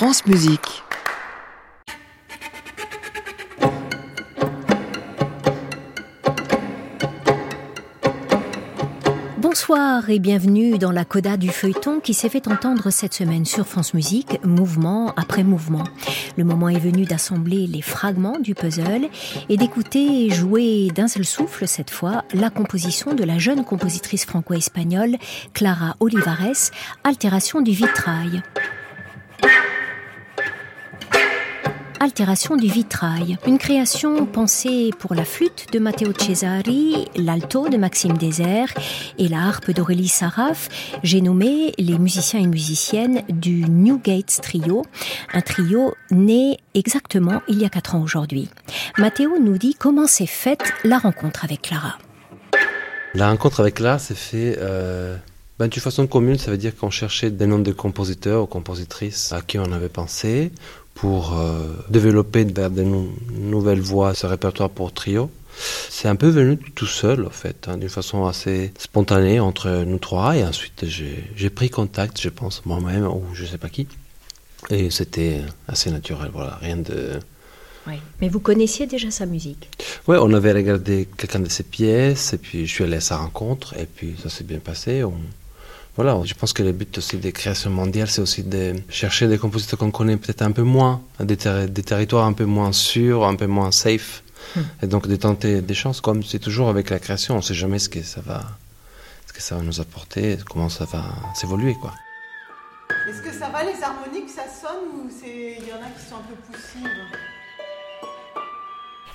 France Musique. Bonsoir et bienvenue dans la coda du feuilleton qui s'est fait entendre cette semaine sur France Musique, mouvement après mouvement. Le moment est venu d'assembler les fragments du puzzle et d'écouter jouer d'un seul souffle cette fois la composition de la jeune compositrice franco-espagnole Clara Olivares, Altération du vitrail. Altération du vitrail, une création pensée pour la flûte de Matteo Cesari, l'alto de Maxime Désert et la harpe d'Aurélie Saraf. J'ai nommé les musiciens et musiciennes du New Gates Trio, un trio né exactement il y a quatre ans aujourd'hui. Matteo nous dit comment s'est faite la rencontre avec Clara. La rencontre avec Clara s'est faite euh, ben, d'une façon commune, ça veut dire qu'on cherchait des noms de compositeurs ou compositrices à qui on avait pensé pour euh, développer vers de nouvelles voix ce répertoire pour trio. C'est un peu venu tout seul, en fait, hein, d'une façon assez spontanée entre nous trois. Et ensuite, j'ai pris contact, je pense, moi-même, ou je sais pas qui. Et c'était assez naturel, voilà, rien de. Oui. Mais vous connaissiez déjà sa musique? Oui, on avait regardé quelqu'un de ses pièces, et puis je suis allé à sa rencontre, et puis ça s'est bien passé. On, voilà, je pense que le but aussi des créations mondiales, c'est aussi de chercher des compositeurs qu'on connaît peut-être un peu moins, des, territoires un peu moins sûrs, un peu moins safe, hmm. et donc de tenter des chances, comme c'est toujours avec la création, on ne sait jamais ce que ça va, ce que ça va nous apporter, comment ça va s'évoluer, quoi. Est-ce que ça va les harmoniques, ça sonne ou il y en a qui sont un peu poussives?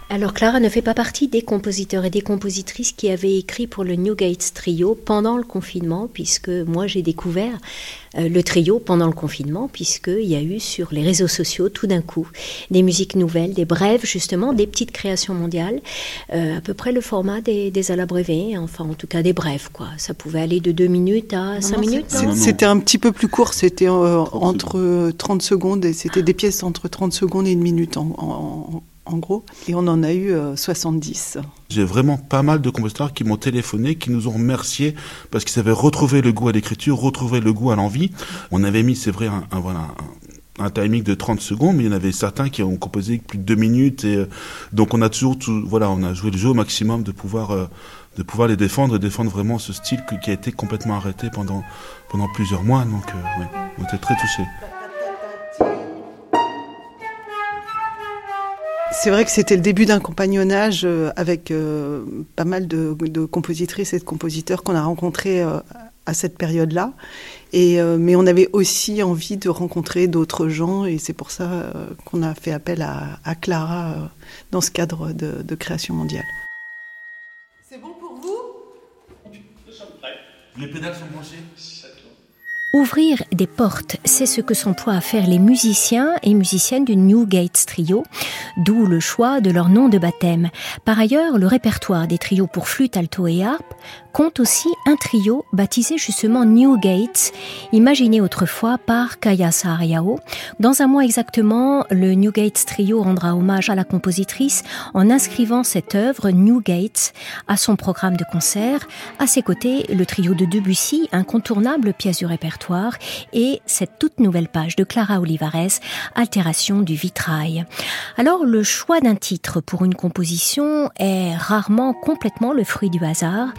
Alors Clara ne fait pas partie des compositeurs et des compositrices qui avaient écrit pour le New Gates Trio pendant le confinement, puisque moi j'ai découvert euh, le trio pendant le confinement, puisqu'il y a eu sur les réseaux sociaux tout d'un coup des musiques nouvelles, des brèves justement, des petites créations mondiales, euh, à peu près le format des, des à enfin en tout cas des brèves quoi. Ça pouvait aller de 2 minutes à 5 minutes. C'était un petit peu plus court, c'était euh, entre 30 secondes et c'était des pièces entre 30 secondes et une minute en en gros, et on en a eu 70. Euh, J'ai vraiment pas mal de compositeurs qui m'ont téléphoné, qui nous ont remerciés parce qu'ils avaient retrouvé le goût à l'écriture, retrouvé le goût à l'envie. On avait mis, c'est vrai, un, voilà, un, timing de 30 secondes, mais il y en avait certains qui ont composé plus de deux minutes, euh, donc on a toujours, voilà, on a joué le jeu au maximum de pouvoir, euh, de pouvoir les défendre, et défendre vraiment ce style qui a été complètement arrêté pendant pendant plusieurs mois. Donc, on était très touchés. C'est vrai que c'était le début d'un compagnonnage euh, avec euh, pas mal de, compositrices et de compositeurs qu'on a rencontrés euh, à cette période-là. Et, mais on avait aussi envie de rencontrer d'autres gens et c'est pour ça qu'on a fait appel à, Clara dans ce cadre de, de création mondiale. C'est bon pour vous? Nous sommes prêts. Les pédales sont branchées? Ouvrir des portes, c'est ce que s'emploient à faire les musiciens et musiciennes du New Gates Trio, d'où le choix de leur nom de baptême. Par ailleurs, le répertoire des trios pour flûte, alto et harpe compte aussi un trio baptisé justement New Gates, imaginé autrefois par Kaya Sahariao. Dans un mois exactement, le New Gates Trio rendra hommage à la compositrice en inscrivant cette œuvre New Gates à son programme de concert. À ses côtés, le trio de Debussy, incontournable pièce du répertoire, et cette toute nouvelle page de Clara Olivares, Altération du vitrail. Alors, le choix d'un titre pour une composition est rarement complètement le fruit du hasard.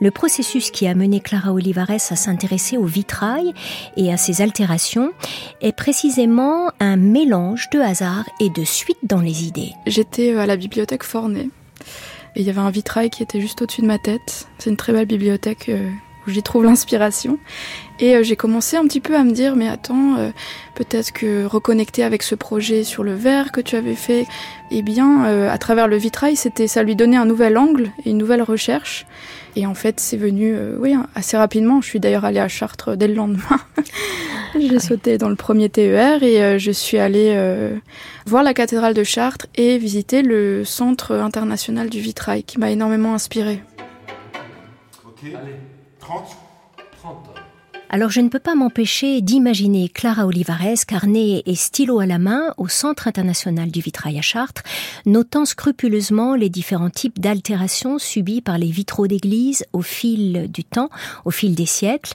Le processus qui a mené Clara Olivares à s'intéresser au vitrail et à ses altérations est précisément un mélange de hasard et de suite dans les idées. J'étais euh, à la bibliothèque Forney et il y avait un vitrail qui était juste au-dessus de ma tête. C'est une très belle bibliothèque euh, où j'y trouve l'inspiration. Et euh, j'ai commencé un petit peu à me dire, mais attends, peut-être que reconnecter avec ce projet sur le verre que tu avais fait, eh bien, à travers le vitrail, c'était, ça lui donnait un nouvel angle et une nouvelle recherche. Et en fait, c'est venu euh, oui, assez rapidement. Je suis d'ailleurs allée à Chartres dès le lendemain. J'ai sauté dans le premier TER et euh, je suis allée euh, voir la cathédrale de Chartres et visiter le Centre international du vitrail qui m'a énormément inspirée. Ok, allez, 30 alors je ne peux pas m'empêcher d'imaginer Clara Olivares, carnet et stylo à la main, au Centre international du vitrail à Chartres, notant scrupuleusement les différents types d'altérations subies par les vitraux d'église au fil du temps, au fil des siècles.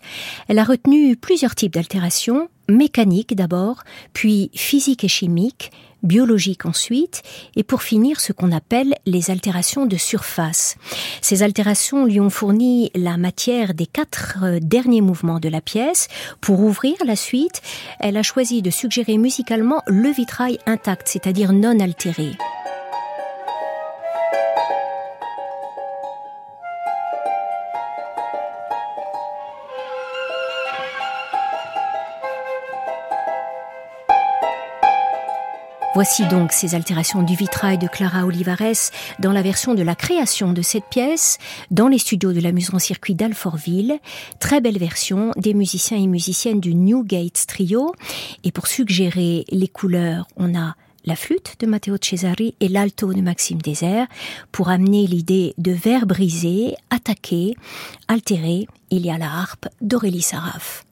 Elle a retenu plusieurs types d'altérations, mécanique d'abord, puis physique et chimique, biologique ensuite, et pour finir ce qu'on appelle les altérations de surface. Ces altérations lui ont fourni la matière des quatre euh, derniers mouvements de la pièce. Pour ouvrir la suite, elle a choisi de suggérer musicalement le vitrail intact, c'est-à-dire non altéré. Voici donc ces altérations du vitrail de Clara Olivares dans la version de la création de cette pièce dans les studios de la en circuit d'Alfortville. Très belle version des musiciens et musiciennes du New Gates Trio. Et pour suggérer les couleurs, on a la flûte de Matteo Cesari et l'alto de Maxime Désert pour amener l'idée de verre brisé, attaqué, altéré. Il y a la harpe d'Aurélie Saraf.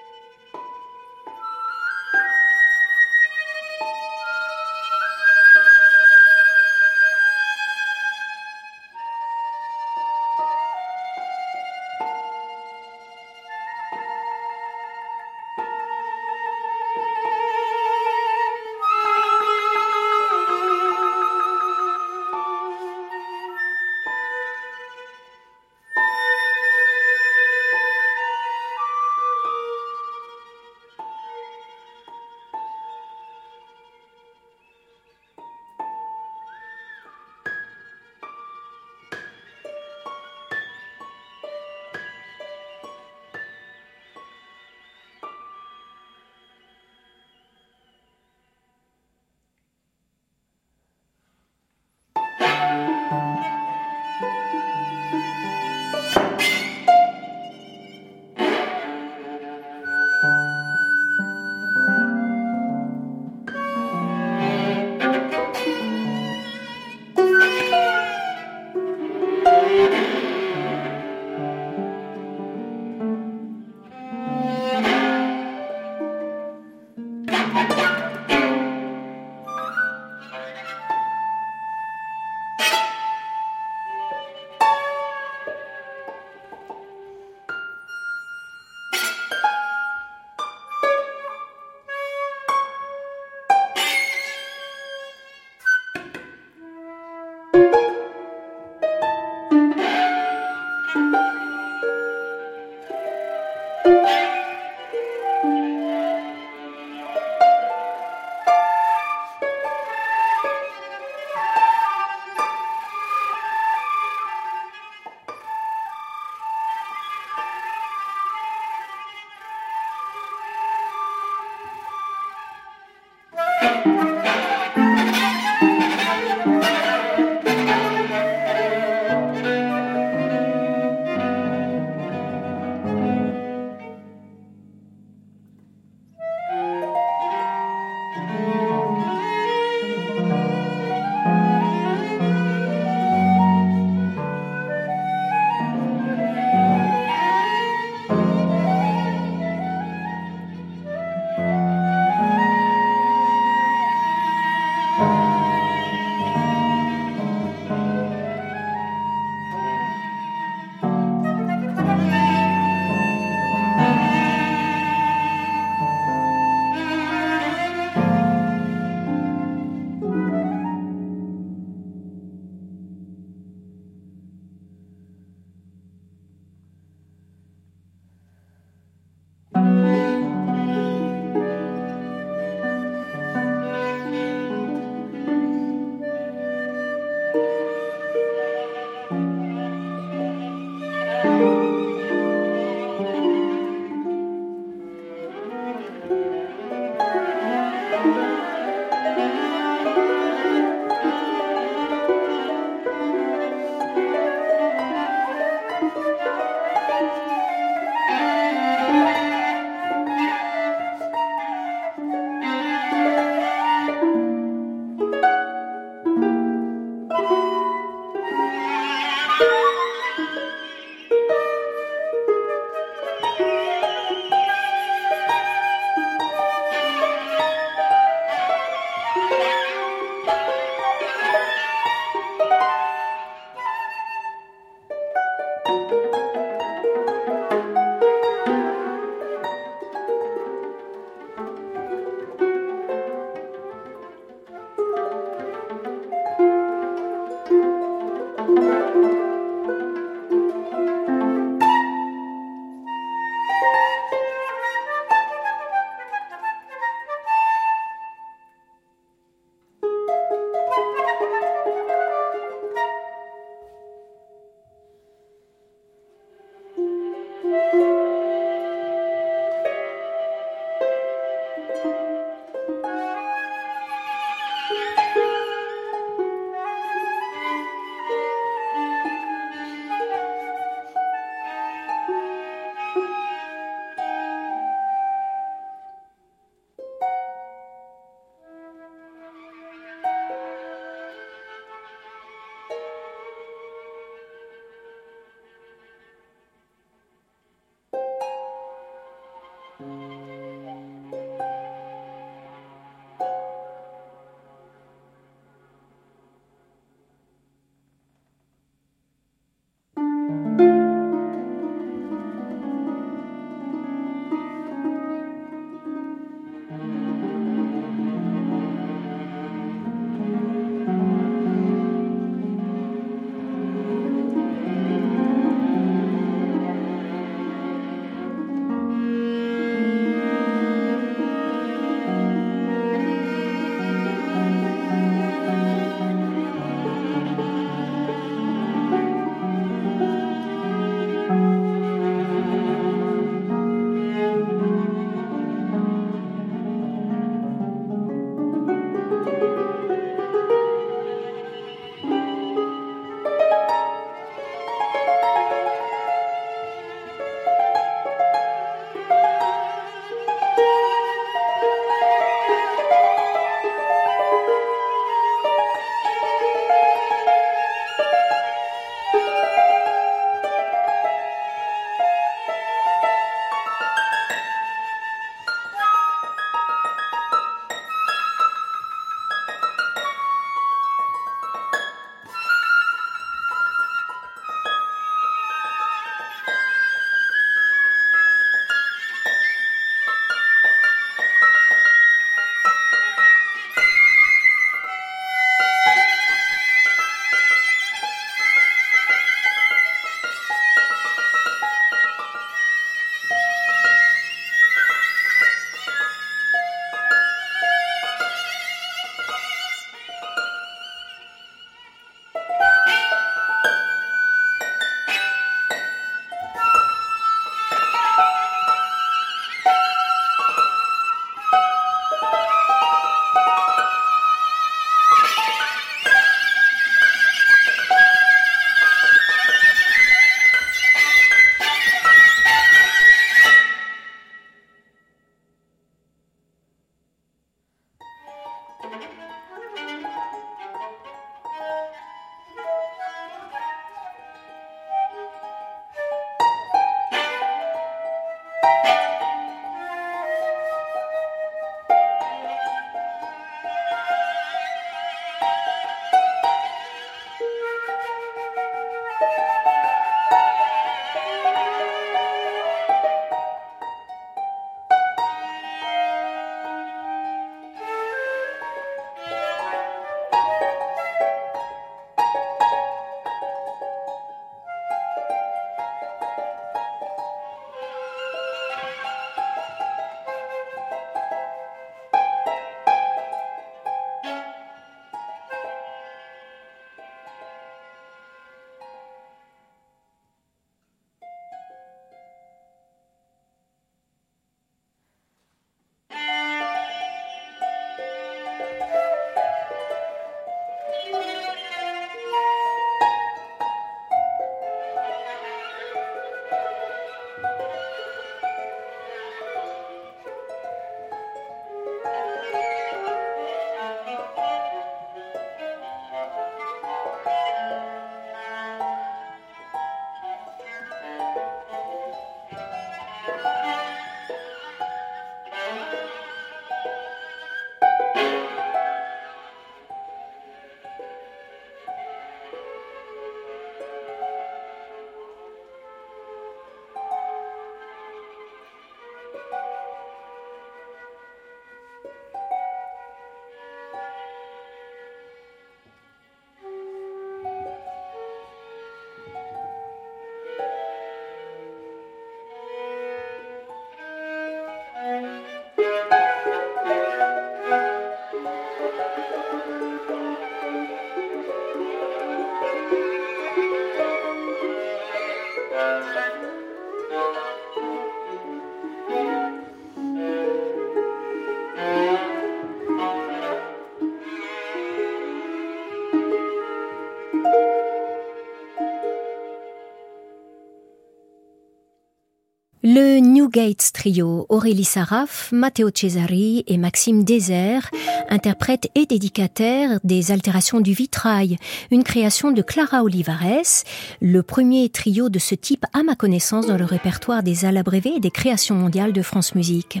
Gates Trio, Aurélie Saraf, Matteo Cesari et Maxime Désert, interprètent et dédicataires des altérations du vitrail, une création de Clara Olivares, le premier trio de ce type à ma connaissance dans le répertoire des Alabrévés et des créations mondiales de France Musique.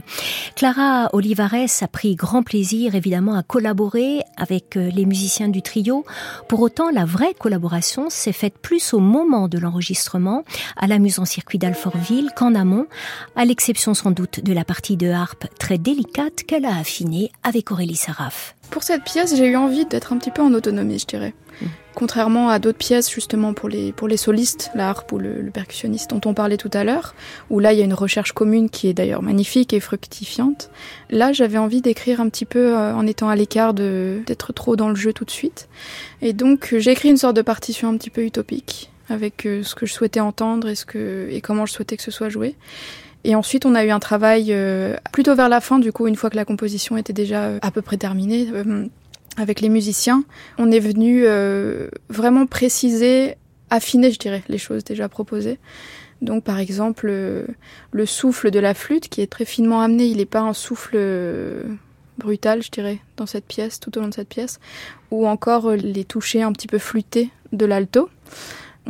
Clara Olivares a pris grand plaisir évidemment à collaborer avec euh, les musiciens du trio. Pour autant, la vraie collaboration s'est faite plus au moment de l'enregistrement, à la en circuit d'Alfortville qu'en amont à l'exception sans doute de la partie de harpe très délicate qu'elle a affinée avec Aurélie Pour cette pièce, j'ai eu envie d'être un petit peu en autonomie, je dirais. Mm. Contrairement à d'autres pièces, justement, pour les, pour les solistes, la harpe ou le, percussionniste dont on parlait tout à l'heure, où là, il y a une recherche commune qui est d'ailleurs magnifique et fructifiante. Là, j'avais envie d'écrire un petit peu euh, en étant à l'écart d'être trop dans le jeu tout de suite. Et donc, j'ai écrit une sorte de partition un petit peu utopique avec euh, ce que je souhaitais entendre et, ce que, et comment je souhaitais que ce soit joué. Et ensuite, on a eu un travail euh, plutôt vers la fin, du coup, une fois que la composition était déjà euh, à peu près terminée, avec les musiciens. On est venu vraiment préciser, affiner, je dirais, les choses déjà proposées. Donc, par exemple, le souffle de la flûte, qui est très finement amené, il n'est pas un souffle brutal, je dirais, dans cette pièce, tout au long de cette pièce, ou encore les touchés un petit peu flûtés de l'alto.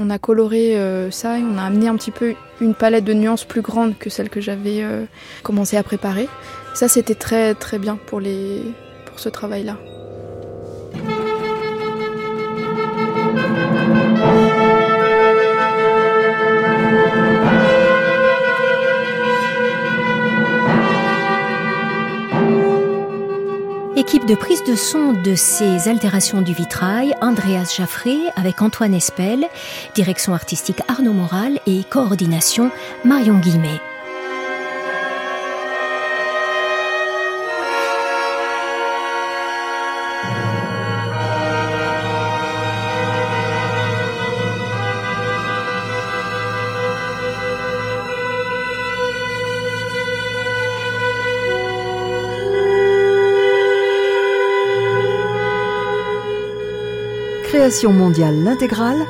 On a coloré euh, ça et on a amené un petit peu une palette de nuances plus grande que celle que j'avais euh, commencé à préparer. Ça, c'était très très bien pour, ce travail-là. De prise de son de ces altérations du vitrail, Andreas Jaffré avec Antoine Espel, direction artistique Arnaud Moral et coordination Marion Guillemet. Mondiale l'intégrale.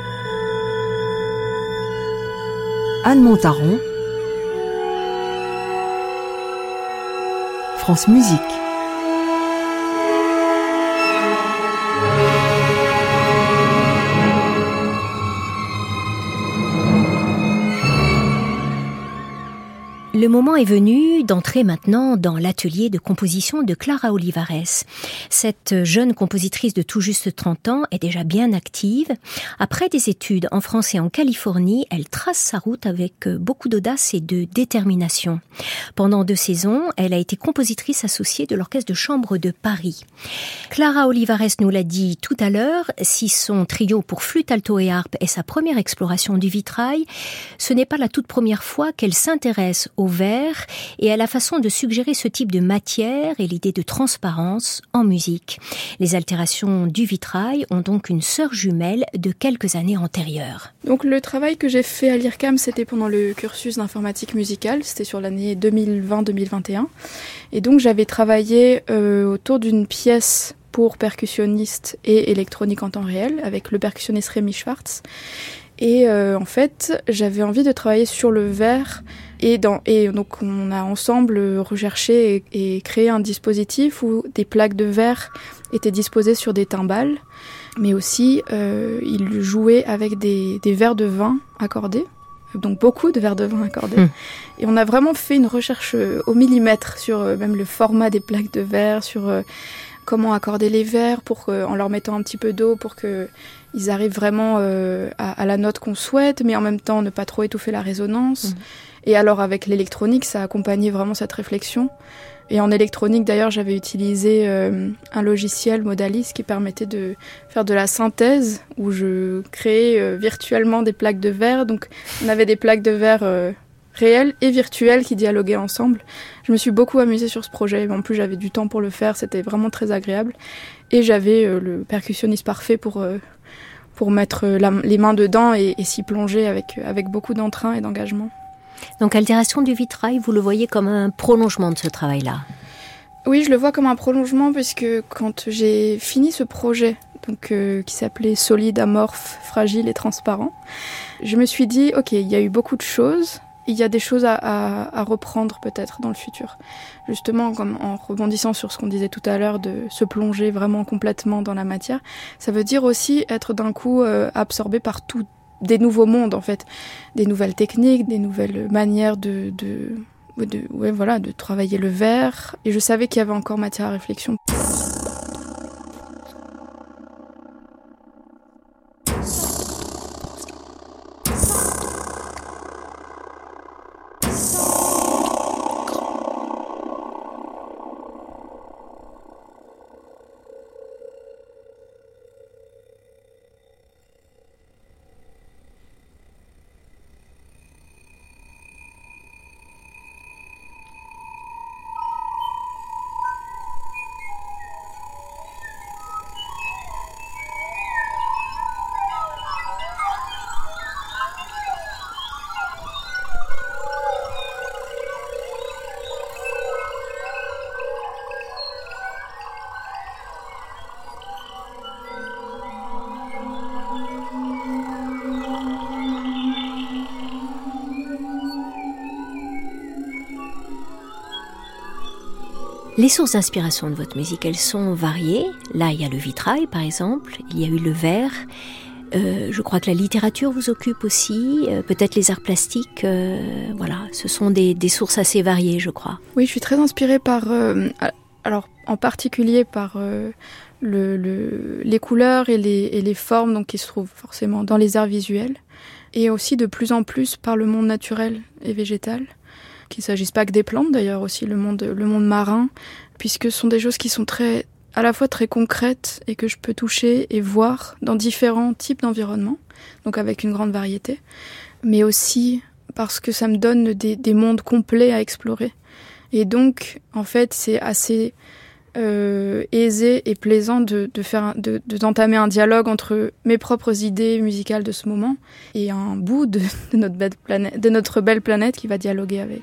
Anne Montaron. France Musique. Le moment est venu d'entrer maintenant dans l'atelier de composition de Clara Olivares. Cette jeune compositrice de tout juste 30 ans est déjà bien active. Après des études en France et en Californie, elle trace sa route avec beaucoup d'audace et de détermination. Pendant deux saisons, elle a été compositrice associée de l'Orchestre de chambre de Paris. Clara Olivares nous l'a dit tout à l'heure, si son trio pour flûte, alto et harpe est sa première exploration du vitrail, ce n'est pas la toute première fois qu'elle s'intéresse au et à la façon de suggérer ce type de matière et l'idée de transparence en musique. Les altérations du vitrail ont donc une sœur jumelle de quelques années antérieures. Donc le travail que j'ai fait à l'IRCAM, c'était pendant le cursus d'informatique musicale, c'était sur l'année 2020-2021. Et donc j'avais travaillé euh, autour d'une pièce pour percussionniste et électronique en temps réel avec le percussionniste Rémi Schwartz. Et euh, en fait, j'avais envie de travailler sur le verre et, dans, et donc on a ensemble recherché et, créé un dispositif où des plaques de verre étaient disposées sur des timbales, mais aussi euh, il jouait avec des, des verres de vin accordés donc beaucoup de verres de vin accordés. Hmm. Et on a vraiment fait une recherche euh, au millimètre sur euh, même le format des plaques de verre, sur comment accorder les verres pour en leur mettant un petit peu d'eau pour que ils arrivent vraiment à, à, la note qu'on souhaite, mais en même temps ne pas trop étouffer la résonance. Hmm. Et alors avec l'électronique, ça a accompagné vraiment cette réflexion. Et en électronique, d'ailleurs, j'avais utilisé euh, un logiciel Modalis qui permettait de faire de la synthèse, où je créais euh, virtuellement des plaques de verre. Donc, on avait des plaques de verre euh, réelles et virtuelles qui dialoguaient ensemble. Je me suis beaucoup amusée sur ce projet. En plus, j'avais du temps pour le faire. C'était vraiment très agréable. Et j'avais le percussionniste parfait pour pour mettre les mains dedans et, et s'y plonger avec avec beaucoup d'entrain et d'engagement. Donc altération du vitrail, vous le voyez comme un prolongement de ce travail-là? Oui, je le vois comme un prolongement puisque quand j'ai fini ce projet donc, euh, qui s'appelait Solide, amorphe, fragile et transparent, je me suis dit, ok, il y a eu beaucoup de choses, il y a des choses à, reprendre peut-être dans le futur. Justement, comme en rebondissant sur ce qu'on disait tout à l'heure de se plonger vraiment complètement dans la matière, ça veut dire aussi être d'un coup euh, absorbé par tout, des nouveaux mondes en fait, des nouvelles techniques, des nouvelles manières de, de, de ouais, voilà, de travailler le verre. Et je savais qu'il y avait encore matière à réflexion. Les sources d'inspiration de votre musique, elles sont variées. Là, il y a le vitrail, par exemple, il y a eu le verre. Euh, je crois que la littérature vous occupe aussi, euh, peut-être les arts plastiques. Euh, voilà, ce sont des, sources assez variées, je crois. Oui, je suis très inspirée par, alors en particulier par le, les couleurs et les, et les, formes, donc qui se trouvent forcément dans les arts visuels, et aussi de plus en plus par le monde naturel et végétal qu'il s'agisse pas que des plantes d'ailleurs aussi le monde le monde marin puisque ce sont des choses qui sont très à la fois très concrètes et que je peux toucher et voir dans différents types d'environnements donc avec une grande variété mais aussi parce que ça me donne des, des mondes complets à explorer. Et donc en fait c'est assez euh, aisé et plaisant de, de faire de d'entamer un dialogue entre mes propres idées musicales de ce moment et un bout de, de notre belle planète de notre belle planète qui va dialoguer avec.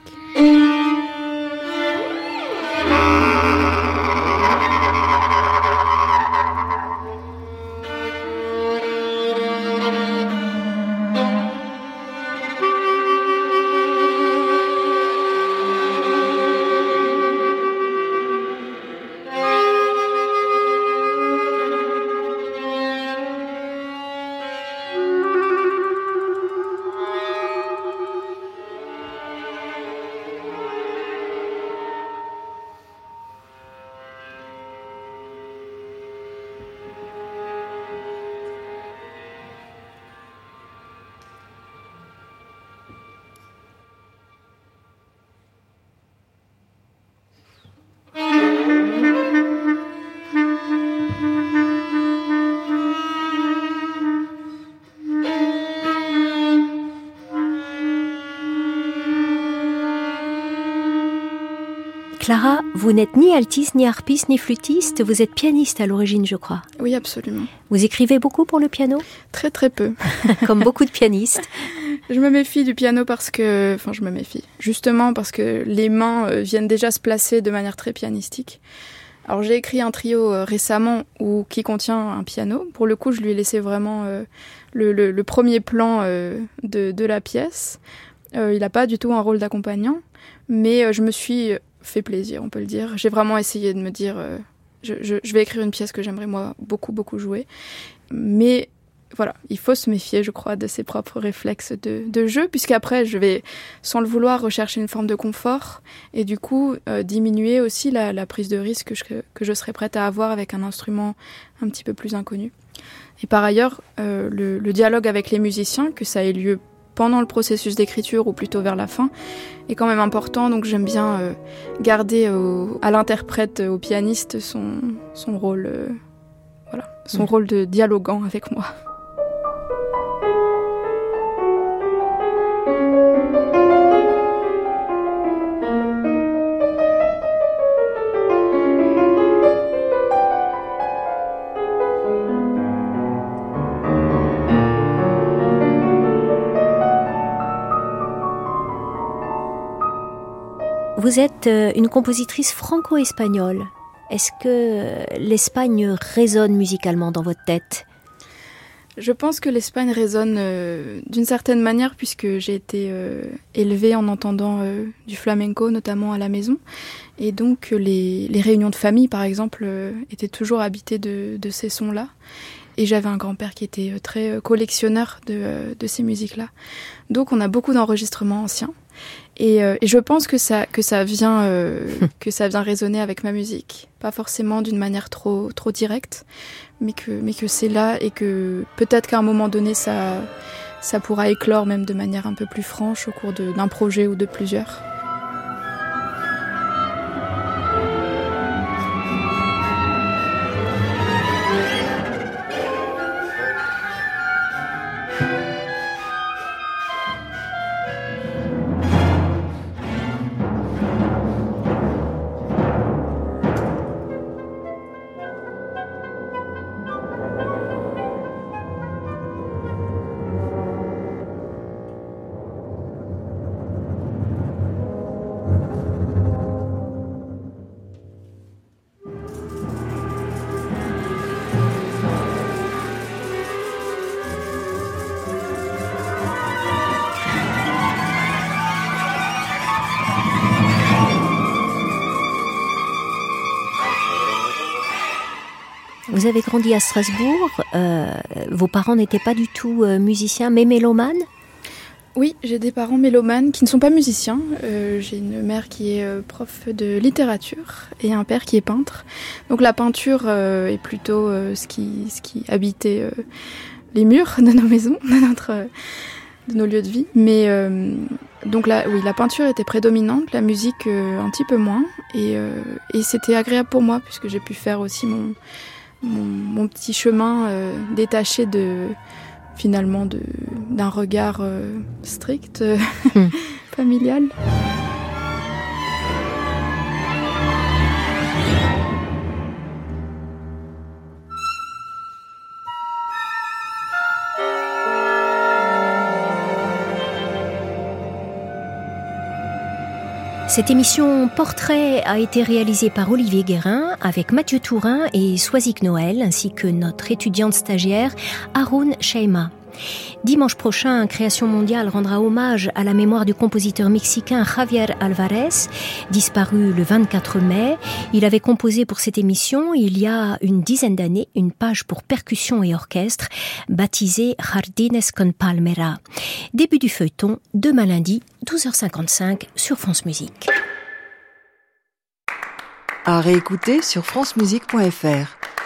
Clara, vous n'êtes ni altiste, ni harpiste, ni flûtiste, vous êtes pianiste à l'origine, je crois. Oui, absolument. Vous écrivez beaucoup pour le piano? Très très peu. Comme beaucoup de pianistes. Je me méfie du piano parce que, enfin, je me méfie. Justement parce que les mains euh, viennent déjà se placer de manière très pianistique. Alors j'ai écrit un trio euh, récemment où, qui contient un piano. Pour le coup, je lui ai laissé vraiment euh, le, le, le, premier plan euh, de, de, la pièce. Il n'a pas du tout un rôle d'accompagnant, mais je me suis fait plaisir, on peut le dire. J'ai vraiment essayé de me dire, je, je, vais écrire une pièce que j'aimerais moi beaucoup beaucoup jouer, mais voilà, il faut se méfier, je crois, de ses propres réflexes de, de jeu, puisqu'après, je vais, sans le vouloir, rechercher une forme de confort et du coup euh, diminuer aussi la, la, prise de risque que je, que je serais prête à avoir avec un instrument un petit peu plus inconnu. Et par ailleurs, euh, le, le dialogue avec les musiciens, que ça ait lieu pendant le processus d'écriture ou plutôt vers la fin, est quand même important. Donc j'aime bien euh, garder au, à l'interprète, au pianiste, son, son rôle, euh, voilà, son mmh. rôle de dialoguant avec moi. Vous êtes euh, une compositrice franco-espagnole. Est-ce que l'Espagne résonne musicalement dans votre tête? Je pense que l'Espagne résonne euh, d'une certaine manière puisque j'ai été euh, élevée en entendant euh, du flamenco, notamment à la maison. Et donc les, réunions de famille, par exemple, euh, étaient toujours habitées de ces sons-là. Et j'avais un grand-père qui était euh, très collectionneur de, de ces musiques-là. Donc on a beaucoup d'enregistrements anciens. Et, euh, et, je pense que ça que ça vient euh, que ça vient résonner avec ma musique, pas forcément d'une manière trop trop directe, mais que mais que c'est là et que peut-être qu'à un moment donné ça ça pourra éclore même de manière un peu plus franche au cours d'un projet ou de plusieurs. Vous avez grandi à Strasbourg. Euh, vos parents n'étaient pas du tout euh, musiciens, mais mélomanes? Oui, j'ai des parents mélomanes qui ne sont pas musiciens. Euh, j'ai une mère qui est prof de littérature et un père qui est peintre. Donc la peinture est plutôt ce, qui, ce qui habitait les murs de nos maisons, de, notre, de nos lieux de vie. Mais donc là, oui, la peinture était prédominante, la musique un petit peu moins. Et, et c'était agréable pour moi puisque j'ai pu faire aussi mon mon, mon, petit chemin euh, détaché de finalement d'un regard euh, strict euh, mm. familial. Cette émission Portrait a été réalisée par Olivier Guérin avec Mathieu Tourin et Soisic Noël ainsi que notre étudiante stagiaire Haroun Sheima. Dimanche prochain, Création mondiale rendra hommage à la mémoire du compositeur mexicain Javier Alvarez, disparu le 24 mai. Il avait composé pour cette émission, il y a une dizaine d'années, une page pour percussion et orchestre, baptisée Jardines con Palmera. Début du feuilleton, demain lundi, 12h55 sur France Musique. À réécouter sur francemusique.fr.